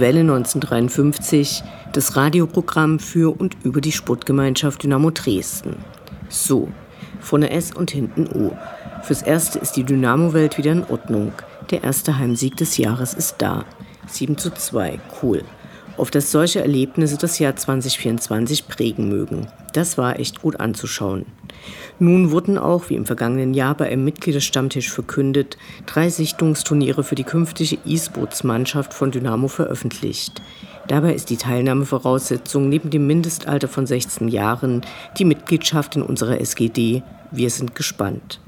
Welle 1953, das Radioprogramm für und über die Sportgemeinschaft Dynamo Dresden. So, vorne S und hinten O. Fürs Erste ist die Dynamo-Welt wieder in Ordnung. Der erste Heimsieg des Jahres ist da. 7 zu 2, cool. Auf dass solche Erlebnisse das Jahr 2024 prägen mögen. Das war echt gut anzuschauen. Nun wurden auch, wie im vergangenen Jahr bei einem Mitgliederstammtisch verkündet, drei Sichtungsturniere für die künftige E-Sports-Mannschaft von Dynamo veröffentlicht. Dabei ist die Teilnahmevoraussetzung neben dem Mindestalter von 16 Jahren die Mitgliedschaft in unserer SGD. Wir sind gespannt.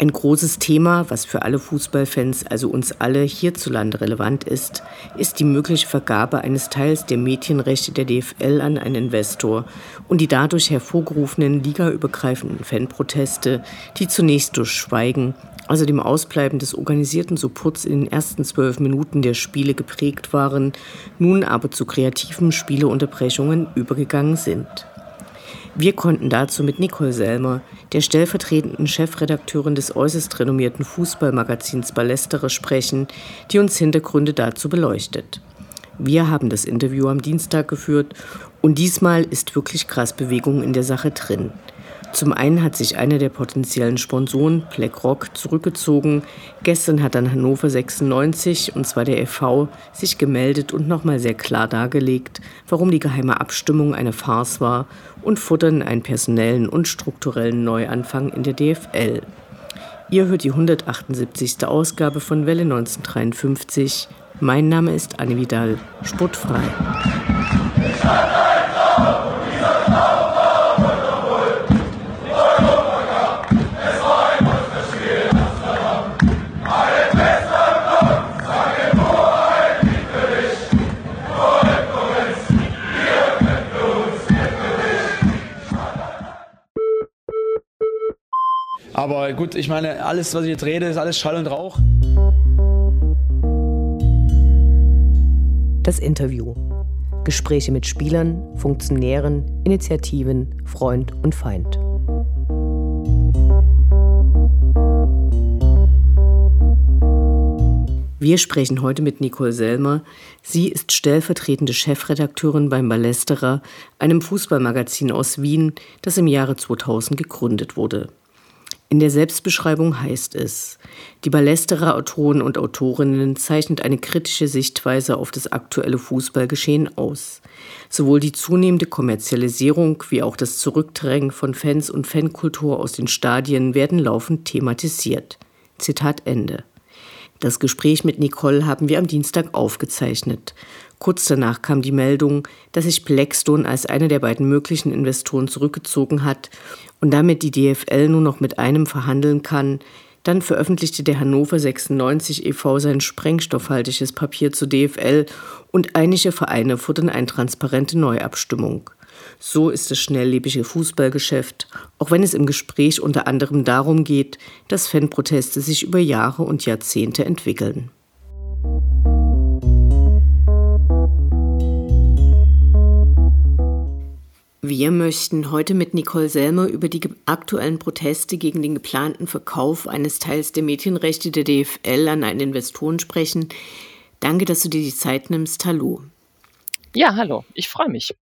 Ein großes Thema, was für alle Fußballfans, also uns alle hierzulande relevant ist, ist die mögliche Vergabe eines Teils der Mädchenrechte der DFL an einen Investor und die dadurch hervorgerufenen ligaübergreifenden Fanproteste, die zunächst durch Schweigen, also dem Ausbleiben des organisierten Supports in den ersten zwölf Minuten der Spiele geprägt waren, nun aber zu kreativen Spieleunterbrechungen übergegangen sind. Wir konnten dazu mit Nicole Selmer, der stellvertretenden Chefredakteurin des äußerst renommierten Fußballmagazins Ballestere, sprechen, die uns Hintergründe dazu beleuchtet. Wir haben das Interview am Dienstag geführt und diesmal ist wirklich krass Bewegung in der Sache drin. Zum einen hat sich einer der potenziellen Sponsoren, BlackRock, zurückgezogen. Gestern hat dann Hannover 96, und zwar der FV, sich gemeldet und nochmal sehr klar dargelegt, warum die geheime Abstimmung eine Farce war und futtern einen personellen und strukturellen Neuanfang in der DFL. Ihr hört die 178. Ausgabe von Welle 1953. Mein Name ist Anne Vidal, sportfrei. Aber gut, ich meine, alles, was ich jetzt rede, ist alles Schall und Rauch. Das Interview. Gespräche mit Spielern, Funktionären, Initiativen, Freund und Feind. Wir sprechen heute mit Nicole Selmer. Sie ist stellvertretende Chefredakteurin beim Ballesterer, einem Fußballmagazin aus Wien, das im Jahre 2000 gegründet wurde. In der Selbstbeschreibung heißt es, die Ballesterer Autoren und Autorinnen zeichnet eine kritische Sichtweise auf das aktuelle Fußballgeschehen aus. Sowohl die zunehmende Kommerzialisierung wie auch das Zurückdrängen von Fans und Fankultur aus den Stadien werden laufend thematisiert. Zitat Ende. Das Gespräch mit Nicole haben wir am Dienstag aufgezeichnet. Kurz danach kam die Meldung, dass sich Blackstone als einer der beiden möglichen Investoren zurückgezogen hat und damit die DFL nur noch mit einem verhandeln kann, dann veröffentlichte der Hannover 96 e.V. sein sprengstoffhaltiges Papier zur DFL und einige Vereine fordern eine transparente Neuabstimmung. So ist das schnelllebige Fußballgeschäft, auch wenn es im Gespräch unter anderem darum geht, dass Fanproteste sich über Jahre und Jahrzehnte entwickeln. Wir möchten heute mit Nicole Selmer über die aktuellen Proteste gegen den geplanten Verkauf eines Teils der Mädchenrechte der DFL an einen Investoren sprechen. Danke, dass du dir die Zeit nimmst. Hallo. Ja, hallo. Ich freue mich.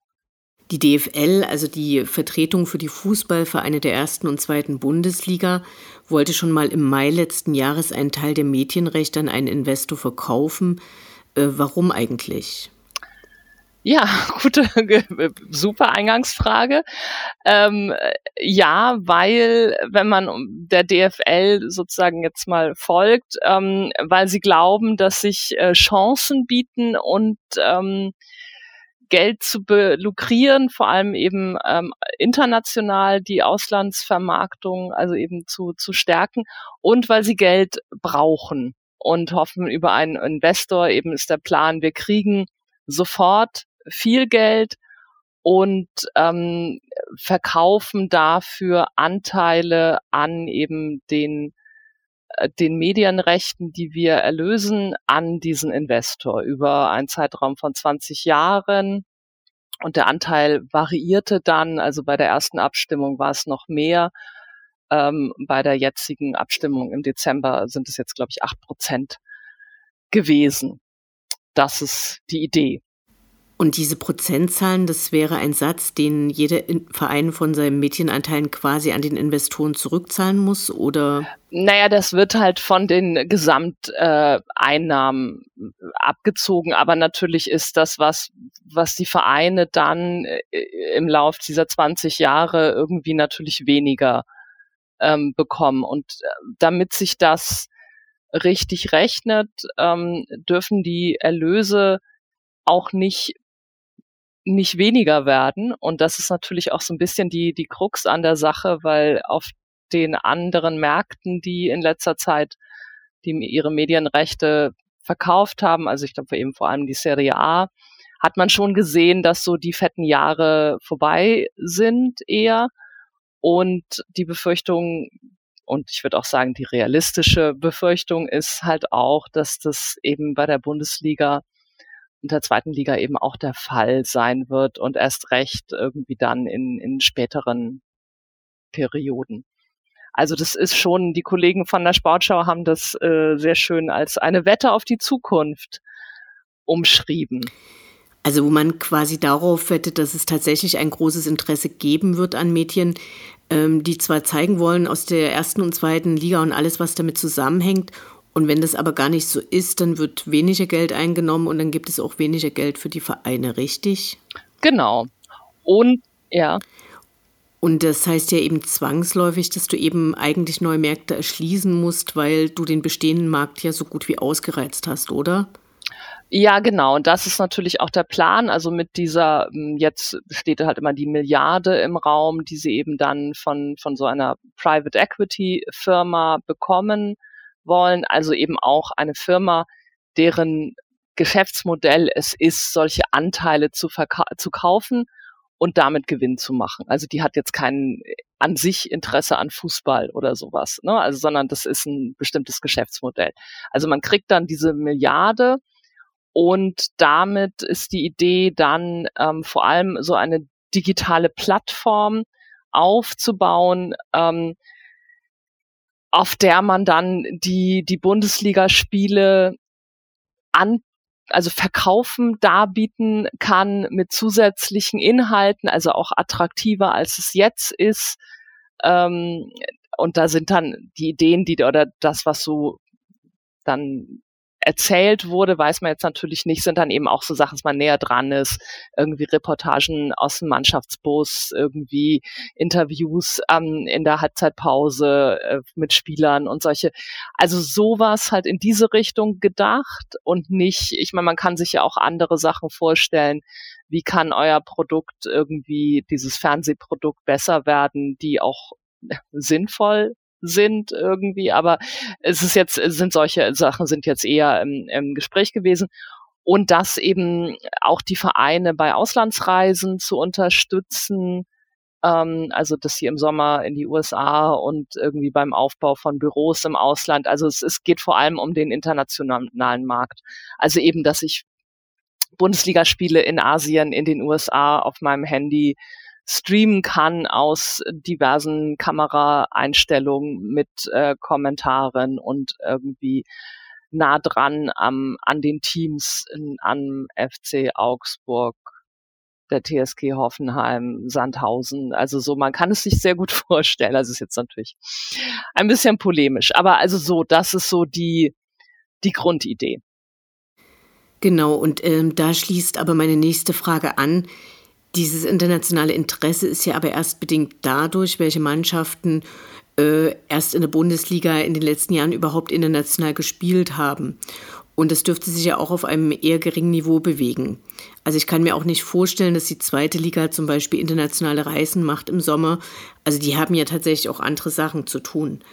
Die DFL, also die Vertretung für die Fußballvereine der ersten und zweiten Bundesliga, wollte schon mal im Mai letzten Jahres einen Teil der Mädchenrechte an einen Investor verkaufen. Äh, warum eigentlich? Ja, gute, super Eingangsfrage. Ähm, ja, weil wenn man der DFL sozusagen jetzt mal folgt, ähm, weil sie glauben, dass sich äh, Chancen bieten und ähm, Geld zu lukrieren, vor allem eben ähm, international die Auslandsvermarktung, also eben zu, zu stärken und weil sie Geld brauchen und hoffen über einen Investor, eben ist der Plan, wir kriegen sofort viel Geld und ähm, verkaufen dafür Anteile an eben den den Medienrechten, die wir erlösen, an diesen Investor über einen Zeitraum von 20 Jahren. Und der Anteil variierte dann, also bei der ersten Abstimmung war es noch mehr. Ähm, bei der jetzigen Abstimmung im Dezember sind es jetzt, glaube ich, acht Prozent gewesen. Das ist die Idee. Und diese Prozentzahlen, das wäre ein Satz, den jeder Verein von seinen Medienanteilen quasi an den Investoren zurückzahlen muss, oder? Naja, das wird halt von den Gesamteinnahmen äh, abgezogen, aber natürlich ist das was, was die Vereine dann äh, im Lauf dieser 20 Jahre irgendwie natürlich weniger ähm, bekommen. Und äh, damit sich das richtig rechnet, ähm, dürfen die Erlöse auch nicht nicht weniger werden. Und das ist natürlich auch so ein bisschen die, die Krux an der Sache, weil auf den anderen Märkten, die in letzter Zeit die ihre Medienrechte verkauft haben, also ich glaube eben vor allem die Serie A, hat man schon gesehen, dass so die fetten Jahre vorbei sind eher. Und die Befürchtung, und ich würde auch sagen, die realistische Befürchtung ist halt auch, dass das eben bei der Bundesliga in der zweiten Liga eben auch der Fall sein wird und erst recht irgendwie dann in, in späteren Perioden. Also das ist schon, die Kollegen von der Sportschau haben das äh, sehr schön als eine Wette auf die Zukunft umschrieben. Also wo man quasi darauf wettet, dass es tatsächlich ein großes Interesse geben wird an Medien, ähm, die zwar zeigen wollen aus der ersten und zweiten Liga und alles, was damit zusammenhängt und wenn das aber gar nicht so ist, dann wird weniger Geld eingenommen und dann gibt es auch weniger Geld für die Vereine, richtig? Genau. Und ja. Und das heißt ja eben zwangsläufig, dass du eben eigentlich neue Märkte erschließen musst, weil du den bestehenden Markt ja so gut wie ausgereizt hast, oder? Ja, genau. Und das ist natürlich auch der Plan. Also mit dieser, hm, jetzt steht halt immer die Milliarde im Raum, die sie eben dann von, von so einer Private Equity Firma bekommen wollen, also eben auch eine Firma, deren Geschäftsmodell es ist, solche Anteile zu, zu kaufen und damit Gewinn zu machen. Also die hat jetzt kein an sich Interesse an Fußball oder sowas, ne? Also sondern das ist ein bestimmtes Geschäftsmodell. Also man kriegt dann diese Milliarde und damit ist die Idee dann ähm, vor allem so eine digitale Plattform aufzubauen, ähm, auf der man dann die, die Bundesligaspiele an, also verkaufen, darbieten kann mit zusätzlichen Inhalten, also auch attraktiver als es jetzt ist. Ähm, und da sind dann die Ideen, die oder das, was so dann erzählt wurde, weiß man jetzt natürlich nicht, sind dann eben auch so Sachen, dass man näher dran ist, irgendwie Reportagen aus dem Mannschaftsbus, irgendwie Interviews ähm, in der Halbzeitpause äh, mit Spielern und solche. Also sowas halt in diese Richtung gedacht und nicht, ich meine, man kann sich ja auch andere Sachen vorstellen, wie kann euer Produkt irgendwie, dieses Fernsehprodukt besser werden, die auch sinnvoll sind irgendwie, aber es ist jetzt, sind solche Sachen sind jetzt eher im, im Gespräch gewesen. Und dass eben auch die Vereine bei Auslandsreisen zu unterstützen, ähm, also dass sie im Sommer in die USA und irgendwie beim Aufbau von Büros im Ausland, also es, es geht vor allem um den internationalen Markt. Also eben, dass ich Bundesligaspiele in Asien, in den USA auf meinem Handy streamen kann aus diversen Kameraeinstellungen mit äh, Kommentaren und irgendwie nah dran am, an den Teams in, am FC Augsburg, der TSG Hoffenheim, Sandhausen. Also so, man kann es sich sehr gut vorstellen. Also ist jetzt natürlich ein bisschen polemisch, aber also so, das ist so die, die Grundidee. Genau, und ähm, da schließt aber meine nächste Frage an. Dieses internationale Interesse ist ja aber erst bedingt dadurch, welche Mannschaften äh, erst in der Bundesliga in den letzten Jahren überhaupt international gespielt haben. Und das dürfte sich ja auch auf einem eher geringen Niveau bewegen. Also ich kann mir auch nicht vorstellen, dass die zweite Liga zum Beispiel internationale Reisen macht im Sommer. Also die haben ja tatsächlich auch andere Sachen zu tun.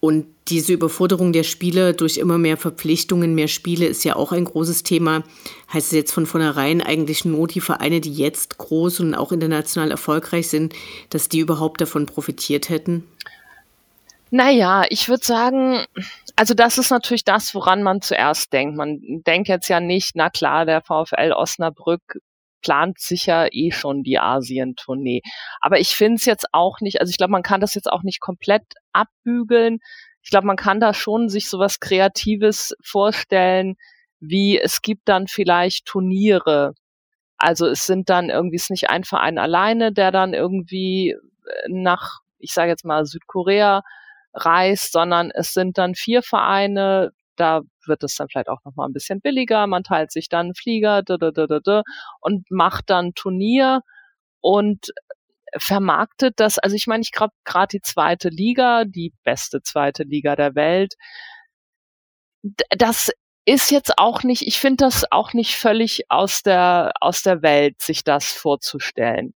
Und diese Überforderung der Spieler durch immer mehr Verpflichtungen, mehr Spiele ist ja auch ein großes Thema. Heißt es jetzt von vornherein eigentlich nur die Vereine, die jetzt groß und auch international erfolgreich sind, dass die überhaupt davon profitiert hätten? Naja, ich würde sagen, also das ist natürlich das, woran man zuerst denkt. Man denkt jetzt ja nicht, na klar, der VfL Osnabrück plant sicher eh schon die Asien-Tournee. Aber ich finde es jetzt auch nicht, also ich glaube, man kann das jetzt auch nicht komplett abbügeln. Ich glaube, man kann da schon sich sowas Kreatives vorstellen, wie es gibt dann vielleicht Turniere. Also es sind dann irgendwie, es ist nicht ein Verein alleine, der dann irgendwie äh, nach, ich sage jetzt mal, Südkorea reist, sondern es sind dann vier Vereine, da wird es dann vielleicht auch noch mal ein bisschen billiger. Man teilt sich dann Flieger und macht dann Turnier und vermarktet das. Also ich meine, ich glaube gerade die zweite Liga, die beste zweite Liga der Welt, das ist jetzt auch nicht, ich finde das auch nicht völlig aus der, aus der Welt, sich das vorzustellen.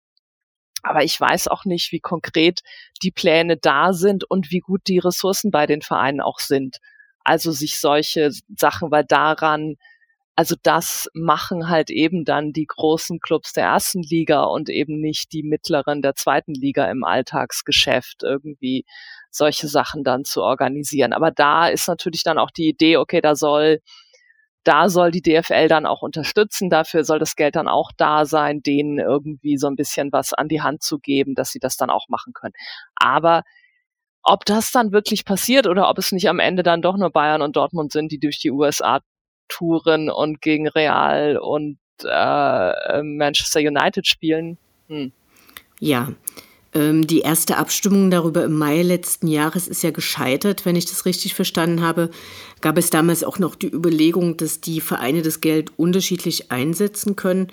Aber ich weiß auch nicht, wie konkret die Pläne da sind und wie gut die Ressourcen bei den Vereinen auch sind. Also sich solche Sachen, weil daran, also das machen halt eben dann die großen Clubs der ersten Liga und eben nicht die mittleren der zweiten Liga im Alltagsgeschäft irgendwie solche Sachen dann zu organisieren. Aber da ist natürlich dann auch die Idee, okay, da soll da soll die DFL dann auch unterstützen. Dafür soll das Geld dann auch da sein, denen irgendwie so ein bisschen was an die Hand zu geben, dass sie das dann auch machen können. Aber ob das dann wirklich passiert oder ob es nicht am Ende dann doch nur Bayern und Dortmund sind, die durch die USA touren und gegen Real und äh, Manchester United spielen. Hm. Ja, ähm, die erste Abstimmung darüber im Mai letzten Jahres ist ja gescheitert, wenn ich das richtig verstanden habe. Gab es damals auch noch die Überlegung, dass die Vereine das Geld unterschiedlich einsetzen können?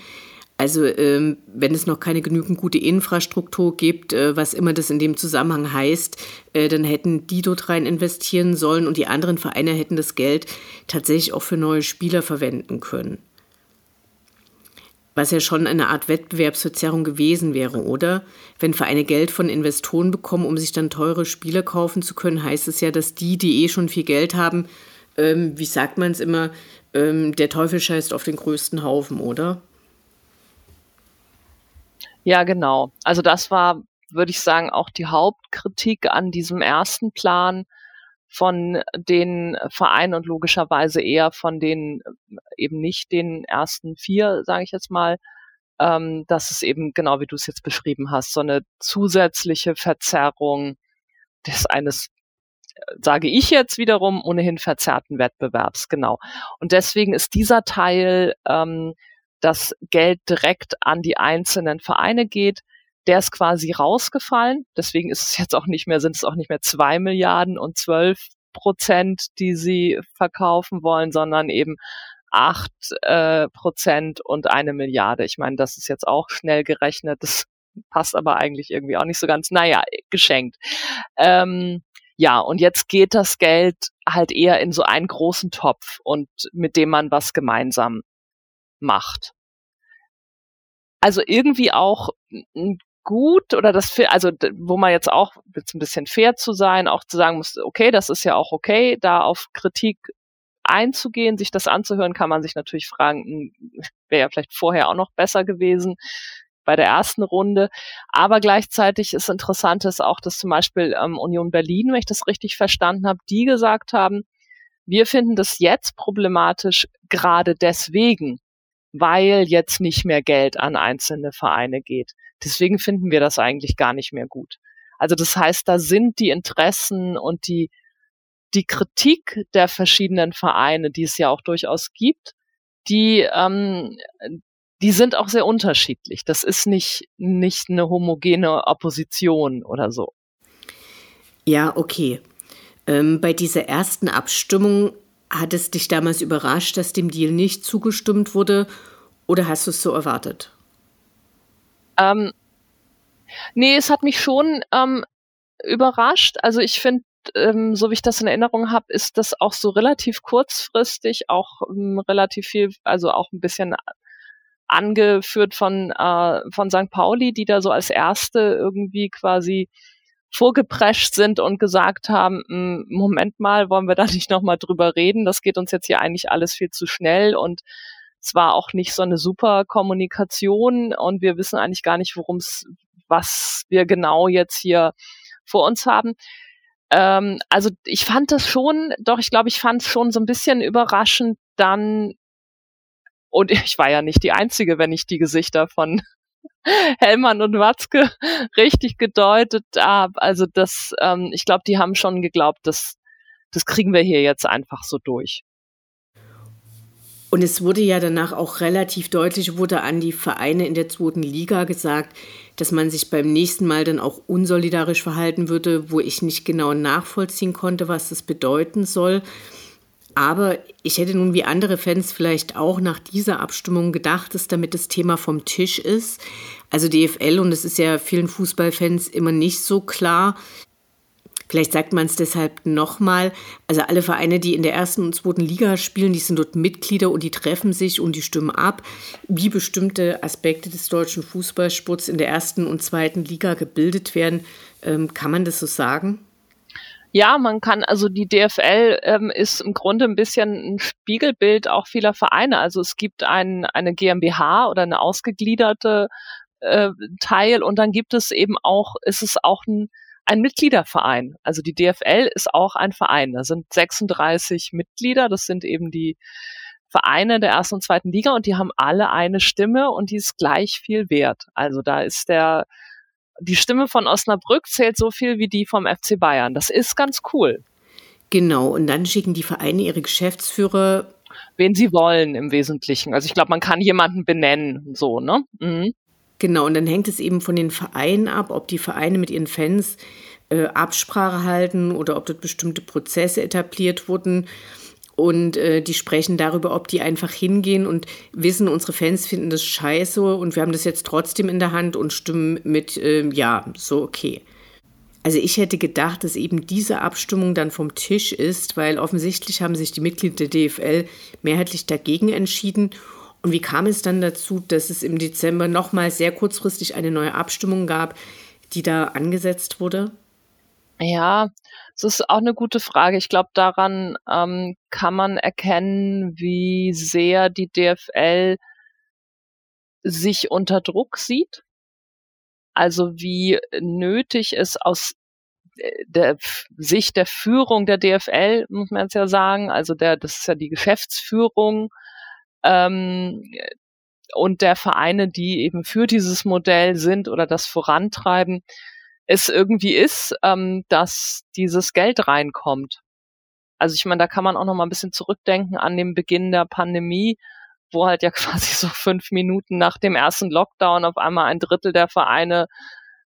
Also ähm, wenn es noch keine genügend gute Infrastruktur gibt, äh, was immer das in dem Zusammenhang heißt, äh, dann hätten die dort rein investieren sollen und die anderen Vereine hätten das Geld tatsächlich auch für neue Spieler verwenden können. Was ja schon eine Art Wettbewerbsverzerrung gewesen wäre, oder? Wenn Vereine Geld von Investoren bekommen, um sich dann teure Spieler kaufen zu können, heißt es ja, dass die, die eh schon viel Geld haben, ähm, wie sagt man es immer, ähm, der Teufel scheißt auf den größten Haufen, oder? Ja, genau. Also das war, würde ich sagen, auch die Hauptkritik an diesem ersten Plan von den Vereinen und logischerweise eher von den eben nicht den ersten vier, sage ich jetzt mal, ähm, dass es eben genau wie du es jetzt beschrieben hast, so eine zusätzliche Verzerrung des eines sage ich jetzt wiederum ohnehin verzerrten Wettbewerbs, genau. Und deswegen ist dieser Teil ähm, das Geld direkt an die einzelnen Vereine geht, der ist quasi rausgefallen. Deswegen ist es jetzt auch nicht mehr, sind es auch nicht mehr zwei Milliarden und zwölf Prozent, die sie verkaufen wollen, sondern eben acht äh, Prozent und eine Milliarde. Ich meine, das ist jetzt auch schnell gerechnet. Das passt aber eigentlich irgendwie auch nicht so ganz. Naja, geschenkt. Ähm, ja, und jetzt geht das Geld halt eher in so einen großen Topf und mit dem man was gemeinsam macht. Also irgendwie auch gut oder das, also wo man jetzt auch jetzt ein bisschen fair zu sein, auch zu sagen muss, okay, das ist ja auch okay, da auf Kritik einzugehen, sich das anzuhören, kann man sich natürlich fragen, hm, wäre ja vielleicht vorher auch noch besser gewesen bei der ersten Runde. Aber gleichzeitig ist interessant ist auch, dass zum Beispiel ähm, Union Berlin, wenn ich das richtig verstanden habe, die gesagt haben, wir finden das jetzt problematisch gerade deswegen, weil jetzt nicht mehr Geld an einzelne Vereine geht. Deswegen finden wir das eigentlich gar nicht mehr gut. Also das heißt, da sind die Interessen und die, die Kritik der verschiedenen Vereine, die es ja auch durchaus gibt, die, ähm, die sind auch sehr unterschiedlich. Das ist nicht, nicht eine homogene Opposition oder so. Ja, okay. Ähm, bei dieser ersten Abstimmung hat es dich damals überrascht, dass dem Deal nicht zugestimmt wurde oder hast du es so erwartet? Ähm, nee, es hat mich schon ähm, überrascht. Also ich finde, ähm, so wie ich das in Erinnerung habe, ist das auch so relativ kurzfristig, auch ähm, relativ viel, also auch ein bisschen angeführt von, äh, von St. Pauli, die da so als erste irgendwie quasi vorgeprescht sind und gesagt haben, hm, Moment mal, wollen wir da nicht nochmal drüber reden? Das geht uns jetzt hier eigentlich alles viel zu schnell und es war auch nicht so eine super Kommunikation und wir wissen eigentlich gar nicht, worum es, was wir genau jetzt hier vor uns haben. Ähm, also ich fand das schon, doch ich glaube, ich fand es schon so ein bisschen überraschend dann, und ich war ja nicht die Einzige, wenn ich die Gesichter von Hellmann und Watzke richtig gedeutet habe. Also das, ähm, ich glaube, die haben schon geglaubt, dass das kriegen wir hier jetzt einfach so durch. Und es wurde ja danach auch relativ deutlich, wurde an die Vereine in der zweiten Liga gesagt, dass man sich beim nächsten Mal dann auch unsolidarisch verhalten würde, wo ich nicht genau nachvollziehen konnte, was das bedeuten soll. Aber ich hätte nun wie andere Fans vielleicht auch nach dieser Abstimmung gedacht, dass damit das Thema vom Tisch ist. Also DFL, und es ist ja vielen Fußballfans immer nicht so klar, Vielleicht sagt man es deshalb nochmal. Also alle Vereine, die in der ersten und zweiten Liga spielen, die sind dort Mitglieder und die treffen sich und die stimmen ab, wie bestimmte Aspekte des deutschen Fußballsports in der ersten und zweiten Liga gebildet werden. Ähm, kann man das so sagen? Ja, man kann, also die DFL ähm, ist im Grunde ein bisschen ein Spiegelbild auch vieler Vereine. Also es gibt ein, eine GmbH oder eine ausgegliederte äh, Teil und dann gibt es eben auch, ist es auch ein ein Mitgliederverein. Also die DFL ist auch ein Verein. Da sind 36 Mitglieder. Das sind eben die Vereine der ersten und zweiten Liga und die haben alle eine Stimme und die ist gleich viel wert. Also da ist der, die Stimme von Osnabrück zählt so viel wie die vom FC Bayern. Das ist ganz cool. Genau. Und dann schicken die Vereine ihre Geschäftsführer wen sie wollen im Wesentlichen. Also ich glaube, man kann jemanden benennen, so, ne? Mhm. Genau, und dann hängt es eben von den Vereinen ab, ob die Vereine mit ihren Fans äh, Absprache halten oder ob dort bestimmte Prozesse etabliert wurden. Und äh, die sprechen darüber, ob die einfach hingehen und wissen, unsere Fans finden das scheiße und wir haben das jetzt trotzdem in der Hand und stimmen mit, äh, ja, so okay. Also ich hätte gedacht, dass eben diese Abstimmung dann vom Tisch ist, weil offensichtlich haben sich die Mitglieder der DFL mehrheitlich dagegen entschieden und wie kam es dann dazu, dass es im Dezember nochmal sehr kurzfristig eine neue Abstimmung gab, die da angesetzt wurde? Ja, das ist auch eine gute Frage. Ich glaube, daran ähm, kann man erkennen, wie sehr die DFL sich unter Druck sieht. Also wie nötig es aus äh, der Sicht der Führung der DFL, muss man jetzt ja sagen, also der, das ist ja die Geschäftsführung, ähm, und der Vereine, die eben für dieses Modell sind oder das vorantreiben, es irgendwie ist, ähm, dass dieses Geld reinkommt. Also ich meine, da kann man auch noch mal ein bisschen zurückdenken an den Beginn der Pandemie, wo halt ja quasi so fünf Minuten nach dem ersten Lockdown auf einmal ein Drittel der Vereine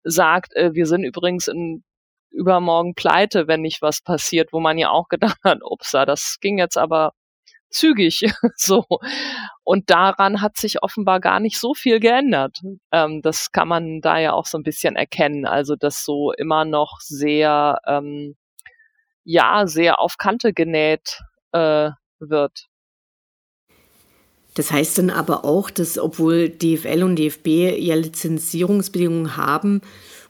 sagt, äh, wir sind übrigens in übermorgen pleite, wenn nicht was passiert, wo man ja auch gedacht hat, upsa, das ging jetzt aber zügig so. Und daran hat sich offenbar gar nicht so viel geändert. Ähm, das kann man da ja auch so ein bisschen erkennen. Also, dass so immer noch sehr, ähm, ja, sehr auf Kante genäht äh, wird. Das heißt dann aber auch, dass obwohl DFL und DFB ja Lizenzierungsbedingungen haben,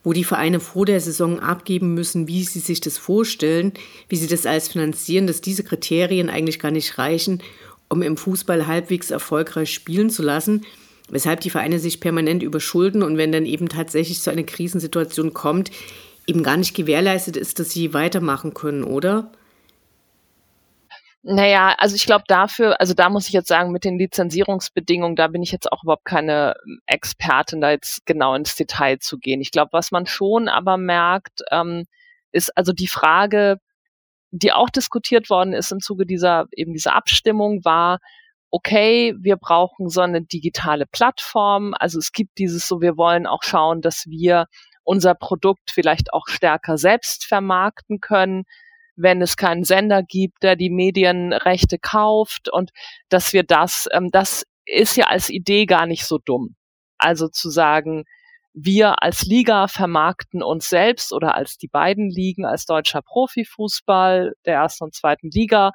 wo die Vereine vor der Saison abgeben müssen, wie sie sich das vorstellen, wie sie das alles finanzieren, dass diese Kriterien eigentlich gar nicht reichen, um im Fußball halbwegs erfolgreich spielen zu lassen, weshalb die Vereine sich permanent überschulden und wenn dann eben tatsächlich so eine Krisensituation kommt, eben gar nicht gewährleistet ist, dass sie weitermachen können, oder? Naja, also ich glaube dafür, also da muss ich jetzt sagen, mit den Lizenzierungsbedingungen, da bin ich jetzt auch überhaupt keine ähm, Expertin, da jetzt genau ins Detail zu gehen. Ich glaube, was man schon aber merkt, ähm, ist also die Frage, die auch diskutiert worden ist im Zuge dieser eben dieser Abstimmung, war, okay, wir brauchen so eine digitale Plattform. Also es gibt dieses so, wir wollen auch schauen, dass wir unser Produkt vielleicht auch stärker selbst vermarkten können wenn es keinen Sender gibt, der die Medienrechte kauft und dass wir das, ähm, das ist ja als Idee gar nicht so dumm. Also zu sagen, wir als Liga vermarkten uns selbst oder als die beiden Ligen, als deutscher Profifußball der ersten und zweiten Liga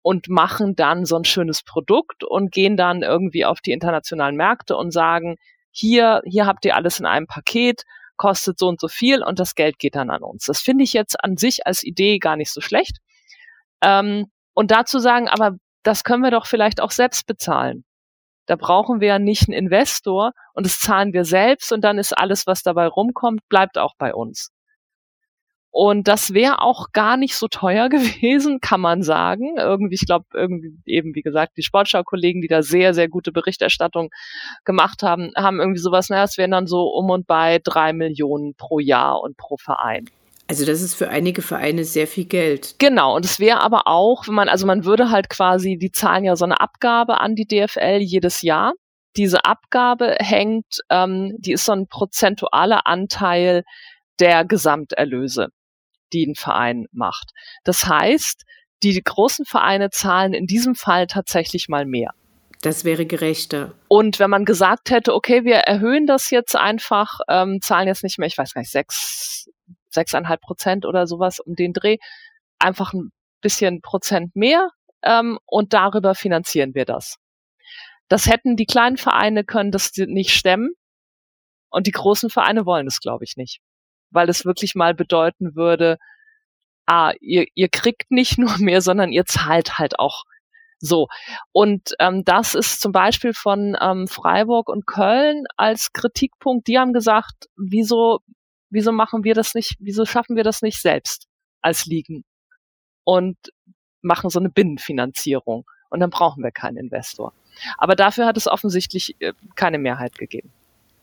und machen dann so ein schönes Produkt und gehen dann irgendwie auf die internationalen Märkte und sagen, hier, hier habt ihr alles in einem Paket, kostet so und so viel und das Geld geht dann an uns. Das finde ich jetzt an sich als Idee gar nicht so schlecht. Ähm, und dazu sagen, aber das können wir doch vielleicht auch selbst bezahlen. Da brauchen wir ja nicht einen Investor und das zahlen wir selbst und dann ist alles, was dabei rumkommt, bleibt auch bei uns. Und das wäre auch gar nicht so teuer gewesen, kann man sagen. Irgendwie, ich glaube, irgendwie eben, wie gesagt, die Sportschau-Kollegen, die da sehr, sehr gute Berichterstattung gemacht haben, haben irgendwie sowas, naja, es wären dann so um und bei drei Millionen pro Jahr und pro Verein. Also das ist für einige Vereine sehr viel Geld. Genau, und es wäre aber auch, wenn man, also man würde halt quasi, die zahlen ja so eine Abgabe an die DFL jedes Jahr. Diese Abgabe hängt, ähm, die ist so ein prozentualer Anteil der Gesamterlöse die ein Verein macht. Das heißt, die großen Vereine zahlen in diesem Fall tatsächlich mal mehr. Das wäre gerechter. Und wenn man gesagt hätte, okay, wir erhöhen das jetzt einfach, ähm, zahlen jetzt nicht mehr, ich weiß gar nicht, sechs, sechseinhalb Prozent oder sowas um den Dreh, einfach ein bisschen Prozent mehr ähm, und darüber finanzieren wir das. Das hätten die kleinen Vereine können das nicht stemmen und die großen Vereine wollen es, glaube ich, nicht weil es wirklich mal bedeuten würde, ah, ihr, ihr kriegt nicht nur mehr, sondern ihr zahlt halt auch so. Und ähm, das ist zum Beispiel von ähm, Freiburg und Köln als Kritikpunkt. Die haben gesagt, wieso, wieso machen wir das nicht, wieso schaffen wir das nicht selbst als Ligen und machen so eine Binnenfinanzierung. Und dann brauchen wir keinen Investor. Aber dafür hat es offensichtlich äh, keine Mehrheit gegeben.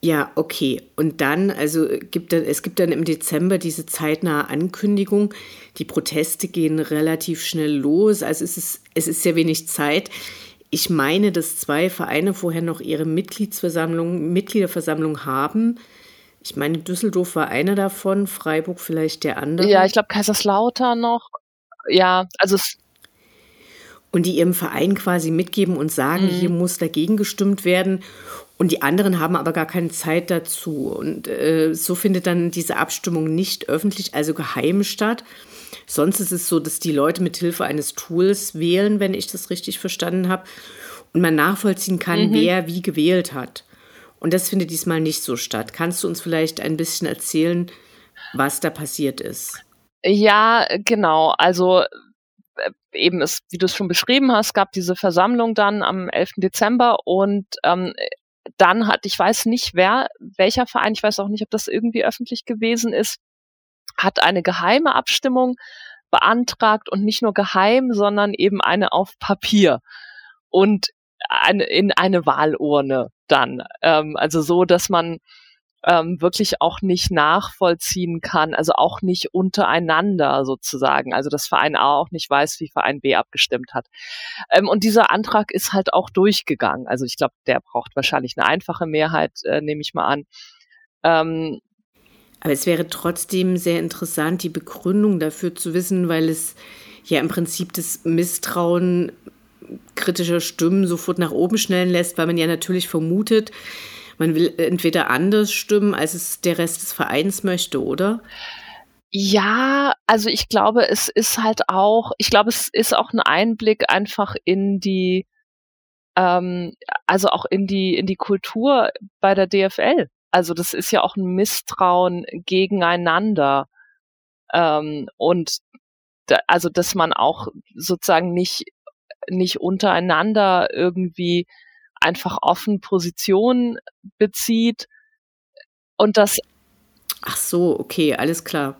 Ja, okay. Und dann, also gibt dann, es gibt dann im Dezember diese zeitnahe Ankündigung. Die Proteste gehen relativ schnell los. Also es ist, es ist sehr wenig Zeit. Ich meine, dass zwei Vereine vorher noch ihre Mitgliedsversammlung, Mitgliederversammlung haben. Ich meine, Düsseldorf war einer davon, Freiburg vielleicht der andere. Ja, ich glaube Kaiserslautern noch. Ja, also es und die ihrem Verein quasi mitgeben und sagen, mhm. hier muss dagegen gestimmt werden. Und die anderen haben aber gar keine Zeit dazu. Und äh, so findet dann diese Abstimmung nicht öffentlich, also geheim statt. Sonst ist es so, dass die Leute mit Hilfe eines Tools wählen, wenn ich das richtig verstanden habe, und man nachvollziehen kann, mhm. wer wie gewählt hat. Und das findet diesmal nicht so statt. Kannst du uns vielleicht ein bisschen erzählen, was da passiert ist? Ja, genau. Also eben ist, wie du es schon beschrieben hast, gab diese Versammlung dann am 11. Dezember und ähm, dann hat, ich weiß nicht wer, welcher Verein, ich weiß auch nicht, ob das irgendwie öffentlich gewesen ist, hat eine geheime Abstimmung beantragt und nicht nur geheim, sondern eben eine auf Papier und eine, in eine Wahlurne dann. Ähm, also so, dass man ähm, wirklich auch nicht nachvollziehen kann, also auch nicht untereinander sozusagen, also dass Verein A auch nicht weiß, wie Verein B abgestimmt hat. Ähm, und dieser Antrag ist halt auch durchgegangen. Also ich glaube, der braucht wahrscheinlich eine einfache Mehrheit, äh, nehme ich mal an. Ähm, aber es wäre trotzdem sehr interessant, die Begründung dafür zu wissen, weil es ja im Prinzip das Misstrauen kritischer Stimmen sofort nach oben schnellen lässt, weil man ja natürlich vermutet, man will entweder anders stimmen, als es der Rest des Vereins möchte, oder? Ja, also ich glaube, es ist halt auch, ich glaube, es ist auch ein Einblick einfach in die, ähm, also auch in die, in die Kultur bei der DFL. Also das ist ja auch ein Misstrauen gegeneinander. Ähm, und da, also, dass man auch sozusagen nicht, nicht untereinander irgendwie einfach offen Position bezieht und das. Ach so, okay, alles klar.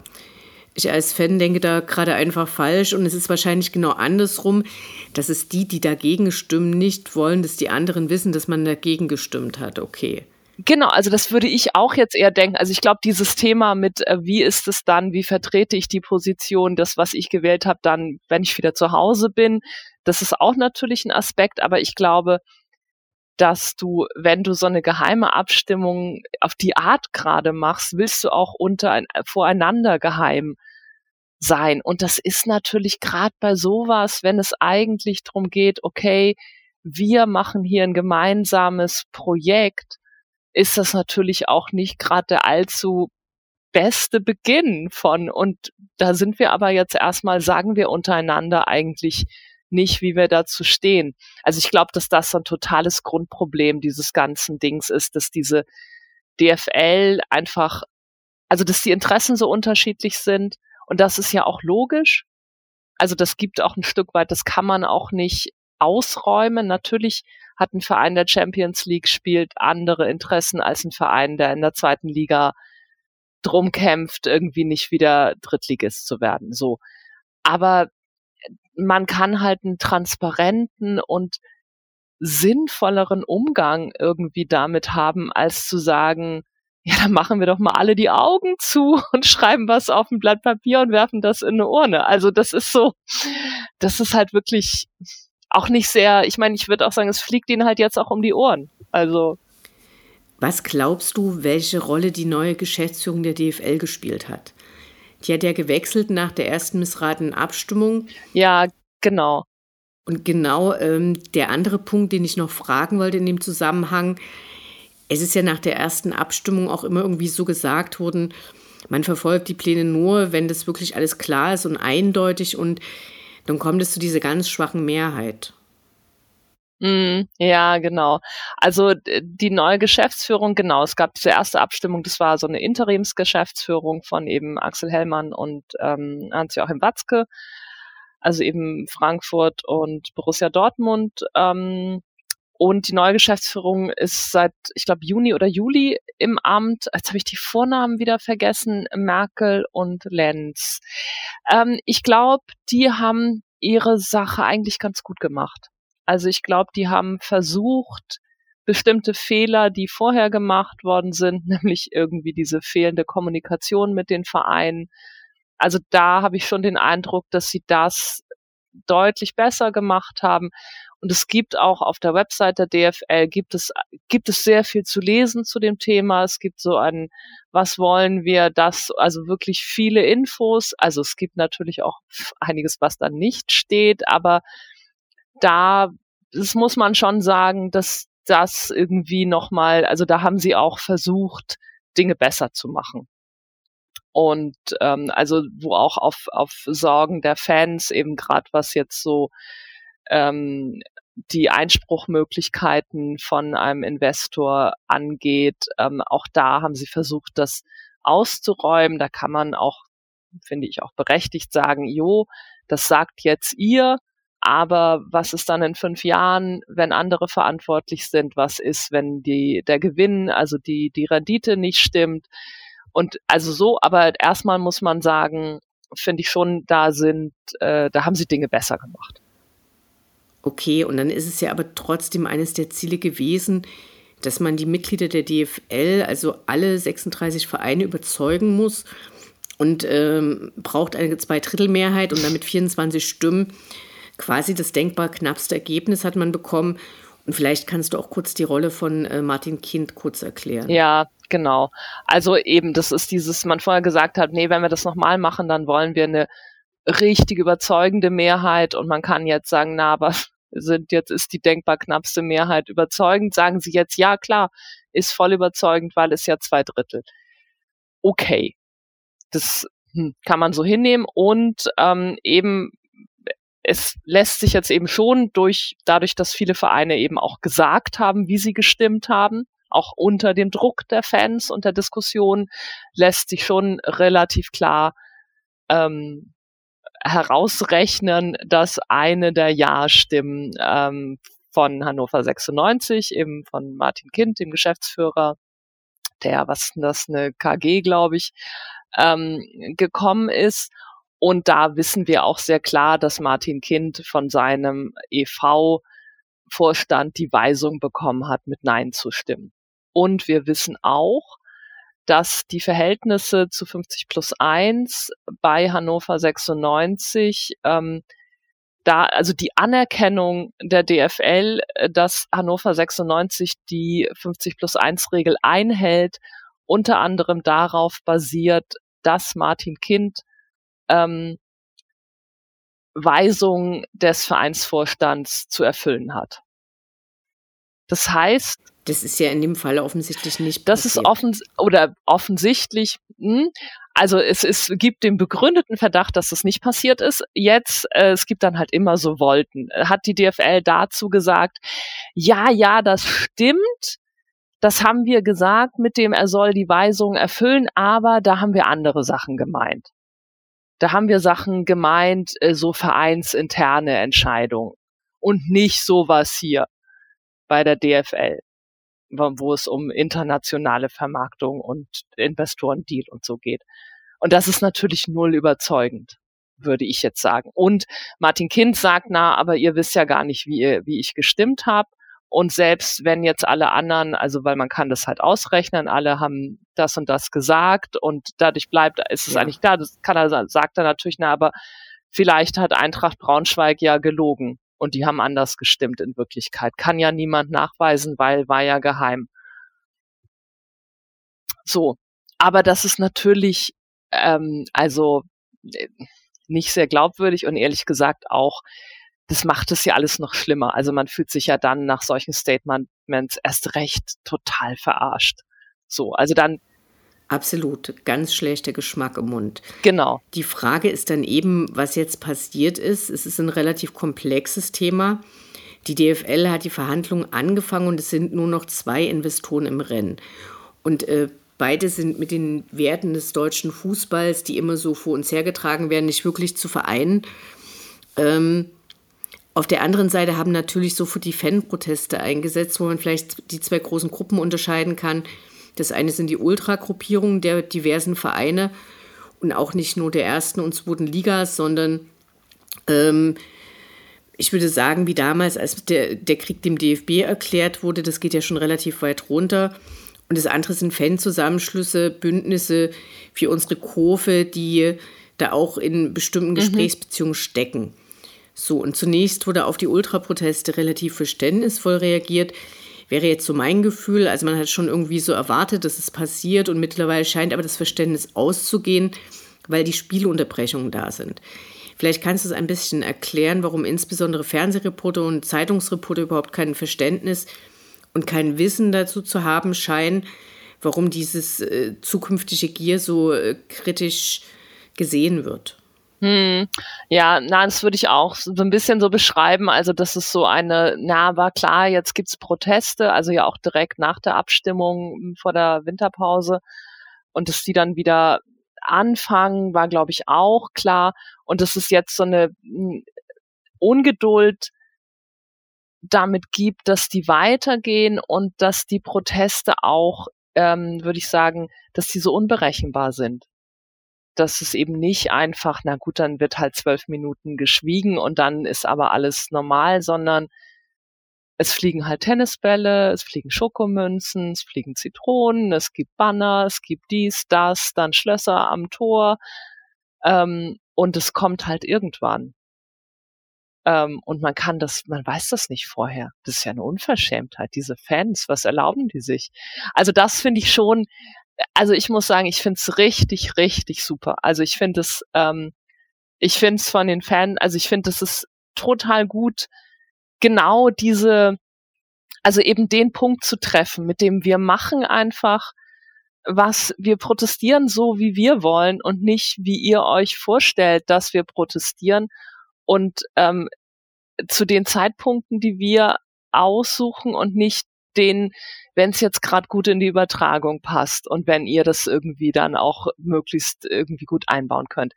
Ich als Fan denke da gerade einfach falsch und es ist wahrscheinlich genau andersrum, dass es die, die dagegen stimmen, nicht wollen, dass die anderen wissen, dass man dagegen gestimmt hat. Okay. Genau, also das würde ich auch jetzt eher denken. Also ich glaube, dieses Thema mit, äh, wie ist es dann, wie vertrete ich die Position, das, was ich gewählt habe, dann, wenn ich wieder zu Hause bin, das ist auch natürlich ein Aspekt, aber ich glaube, dass du, wenn du so eine geheime Abstimmung auf die Art gerade machst, willst du auch unter voreinander geheim sein. Und das ist natürlich gerade bei sowas, wenn es eigentlich darum geht, okay, wir machen hier ein gemeinsames Projekt, ist das natürlich auch nicht gerade der allzu beste Beginn von. Und da sind wir aber jetzt erstmal, sagen wir untereinander eigentlich nicht, wie wir dazu stehen. Also ich glaube, dass das ein totales Grundproblem dieses ganzen Dings ist, dass diese DFL einfach, also dass die Interessen so unterschiedlich sind und das ist ja auch logisch. Also das gibt auch ein Stück weit, das kann man auch nicht ausräumen. Natürlich hat ein Verein der Champions League spielt andere Interessen als ein Verein, der in der zweiten Liga drum kämpft, irgendwie nicht wieder Drittligist zu werden. So. Aber man kann halt einen transparenten und sinnvolleren Umgang irgendwie damit haben, als zu sagen, ja, dann machen wir doch mal alle die Augen zu und schreiben was auf ein Blatt Papier und werfen das in eine Urne. Also das ist so, das ist halt wirklich auch nicht sehr, ich meine, ich würde auch sagen, es fliegt ihnen halt jetzt auch um die Ohren. Also. Was glaubst du, welche Rolle die neue Geschäftsführung der DFL gespielt hat? Die hat ja gewechselt nach der ersten missratenen Abstimmung. Ja, genau. Und genau ähm, der andere Punkt, den ich noch fragen wollte in dem Zusammenhang, es ist ja nach der ersten Abstimmung auch immer irgendwie so gesagt worden, man verfolgt die Pläne nur, wenn das wirklich alles klar ist und eindeutig und dann kommt es zu dieser ganz schwachen Mehrheit. Mm, ja, genau. Also die neue Geschäftsführung, genau, es gab diese erste Abstimmung, das war so eine Interimsgeschäftsführung von eben Axel Hellmann und ähm, Hans-Joachim Watzke, also eben Frankfurt und Borussia Dortmund. Ähm, und die neue Geschäftsführung ist seit, ich glaube, Juni oder Juli im Amt. Jetzt habe ich die Vornamen wieder vergessen. Merkel und Lenz. Ähm, ich glaube, die haben ihre Sache eigentlich ganz gut gemacht. Also ich glaube, die haben versucht, bestimmte Fehler, die vorher gemacht worden sind, nämlich irgendwie diese fehlende Kommunikation mit den Vereinen. Also da habe ich schon den Eindruck, dass sie das deutlich besser gemacht haben. Und es gibt auch auf der Website der DFL gibt es, gibt es sehr viel zu lesen zu dem Thema. Es gibt so ein, was wollen wir, das, also wirklich viele Infos. Also es gibt natürlich auch einiges, was da nicht steht, aber da, das muss man schon sagen, dass das irgendwie nochmal, also da haben sie auch versucht, Dinge besser zu machen. Und ähm, also wo auch auf, auf Sorgen der Fans eben gerade was jetzt so ähm, die Einspruchmöglichkeiten von einem Investor angeht. Ähm, auch da haben sie versucht, das auszuräumen. Da kann man auch, finde ich, auch berechtigt sagen, jo, das sagt jetzt ihr, aber was ist dann in fünf Jahren, wenn andere verantwortlich sind? Was ist, wenn die, der Gewinn, also die, die Rendite nicht stimmt? Und also so, aber erstmal muss man sagen, finde ich schon, da sind, äh, da haben sie Dinge besser gemacht. Okay, und dann ist es ja aber trotzdem eines der Ziele gewesen, dass man die Mitglieder der DFL, also alle 36 Vereine, überzeugen muss und ähm, braucht eine Zweidrittelmehrheit und damit 24 Stimmen. Quasi das denkbar knappste Ergebnis hat man bekommen. Und vielleicht kannst du auch kurz die Rolle von äh, Martin Kind kurz erklären. Ja, genau. Also eben, das ist dieses, man vorher gesagt hat, nee, wenn wir das nochmal machen, dann wollen wir eine richtig überzeugende Mehrheit und man kann jetzt sagen, na, aber sind jetzt ist die denkbar knappste Mehrheit überzeugend, sagen sie jetzt, ja klar, ist voll überzeugend, weil es ja zwei Drittel. Okay, das hm, kann man so hinnehmen und ähm, eben es lässt sich jetzt eben schon durch dadurch, dass viele Vereine eben auch gesagt haben, wie sie gestimmt haben, auch unter dem Druck der Fans und der Diskussion lässt sich schon relativ klar ähm, herausrechnen, dass eine der Ja-Stimmen ähm, von Hannover 96, eben von Martin Kind, dem Geschäftsführer, der, was ist denn das, eine KG, glaube ich, ähm, gekommen ist. Und da wissen wir auch sehr klar, dass Martin Kind von seinem EV-Vorstand die Weisung bekommen hat, mit Nein zu stimmen. Und wir wissen auch, dass die Verhältnisse zu 50 plus 1 bei Hannover 96 ähm, da, also die Anerkennung der DFL, äh, dass Hannover 96 die 50 plus 1 Regel einhält, unter anderem darauf basiert, dass Martin Kind ähm, Weisungen des Vereinsvorstands zu erfüllen hat. Das heißt, das ist ja in dem Fall offensichtlich nicht. Das ist offen oder offensichtlich, mh, hm, Also es, es gibt den begründeten Verdacht, dass das nicht passiert ist. Jetzt, äh, es gibt dann halt immer so Wolken. Hat die DFL dazu gesagt, ja, ja, das stimmt. Das haben wir gesagt mit dem, er soll die Weisung erfüllen, aber da haben wir andere Sachen gemeint. Da haben wir Sachen gemeint, äh, so vereinsinterne Entscheidungen und nicht sowas hier bei der DFL, wo es um internationale Vermarktung und Investorendeal und so geht. Und das ist natürlich null überzeugend, würde ich jetzt sagen. Und Martin Kind sagt, na, aber ihr wisst ja gar nicht, wie, ihr, wie ich gestimmt habe. Und selbst wenn jetzt alle anderen, also weil man kann das halt ausrechnen, alle haben das und das gesagt und dadurch bleibt, ist es ja. eigentlich da, das kann er, sagt er natürlich, na, aber vielleicht hat Eintracht Braunschweig ja gelogen und die haben anders gestimmt in Wirklichkeit. Kann ja niemand nachweisen, weil war ja geheim. So. Aber das ist natürlich, ähm, also äh, nicht sehr glaubwürdig und ehrlich gesagt auch das macht es ja alles noch schlimmer. Also man fühlt sich ja dann nach solchen Statements erst recht total verarscht. So, also dann. Absolut, ganz schlechter Geschmack im Mund. Genau. Die Frage ist dann eben, was jetzt passiert ist. Es ist ein relativ komplexes Thema. Die DFL hat die Verhandlungen angefangen und es sind nur noch zwei Investoren im Rennen. Und äh, beide sind mit den Werten des deutschen Fußballs, die immer so vor uns hergetragen werden, nicht wirklich zu vereinen. Ähm, auf der anderen Seite haben natürlich sofort die Fanproteste eingesetzt, wo man vielleicht die zwei großen Gruppen unterscheiden kann. Das eine sind die Ultragruppierungen der diversen Vereine und auch nicht nur der ersten und zweiten Ligas, sondern ähm, ich würde sagen, wie damals, als der, der Krieg dem DFB erklärt wurde, das geht ja schon relativ weit runter. Und das andere sind Fanzusammenschlüsse, Bündnisse wie unsere Kurve, die da auch in bestimmten mhm. Gesprächsbeziehungen mhm. stecken. So, und zunächst wurde auf die Ultraproteste relativ verständnisvoll reagiert. Wäre jetzt so mein Gefühl, also man hat schon irgendwie so erwartet, dass es passiert und mittlerweile scheint aber das Verständnis auszugehen, weil die Spielunterbrechungen da sind. Vielleicht kannst du es ein bisschen erklären, warum insbesondere Fernsehreporter und Zeitungsreporter überhaupt kein Verständnis und kein Wissen dazu zu haben scheinen, warum dieses äh, zukünftige Gier so äh, kritisch gesehen wird. Hm. Ja, na, das würde ich auch so ein bisschen so beschreiben. Also, das ist so eine, na, war klar, jetzt gibt's Proteste, also ja auch direkt nach der Abstimmung vor der Winterpause. Und dass die dann wieder anfangen, war, glaube ich, auch klar. Und dass es jetzt so eine hm, Ungeduld damit gibt, dass die weitergehen und dass die Proteste auch, ähm, würde ich sagen, dass die so unberechenbar sind dass es eben nicht einfach, na gut, dann wird halt zwölf Minuten geschwiegen und dann ist aber alles normal, sondern es fliegen halt Tennisbälle, es fliegen Schokomünzen, es fliegen Zitronen, es gibt Banner, es gibt dies, das, dann Schlösser am Tor ähm, und es kommt halt irgendwann. Ähm, und man kann das, man weiß das nicht vorher. Das ist ja eine Unverschämtheit, diese Fans, was erlauben die sich? Also das finde ich schon, also ich muss sagen, ich finde es richtig, richtig super. Also ich finde es, ähm, ich finde es von den Fans, also ich finde, es ist total gut, genau diese, also eben den Punkt zu treffen, mit dem wir machen einfach, was wir protestieren so, wie wir wollen und nicht, wie ihr euch vorstellt, dass wir protestieren. Und ähm, zu den Zeitpunkten, die wir aussuchen und nicht den, wenn es jetzt gerade gut in die Übertragung passt und wenn ihr das irgendwie dann auch möglichst irgendwie gut einbauen könnt.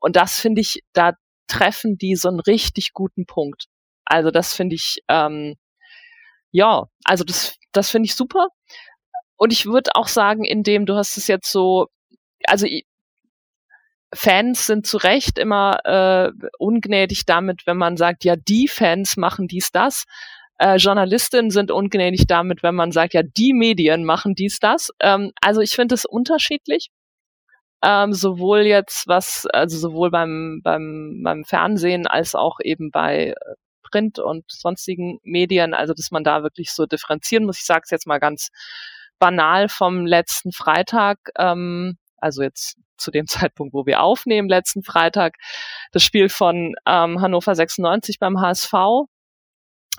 Und das finde ich, da treffen die so einen richtig guten Punkt. Also das finde ich, ähm, ja, also das, das finde ich super. Und ich würde auch sagen, indem du hast es jetzt so, also Fans sind zu Recht immer äh, ungnädig damit, wenn man sagt, ja, die Fans machen dies, das. Äh, Journalistinnen sind ungnädig damit, wenn man sagt, ja, die Medien machen dies, das. Ähm, also ich finde es unterschiedlich. Ähm, sowohl jetzt was, also sowohl beim, beim, beim Fernsehen als auch eben bei äh, Print und sonstigen Medien, also dass man da wirklich so differenzieren muss. Ich sage es jetzt mal ganz banal vom letzten Freitag, ähm, also jetzt zu dem Zeitpunkt, wo wir aufnehmen, letzten Freitag, das Spiel von ähm, Hannover 96 beim HSV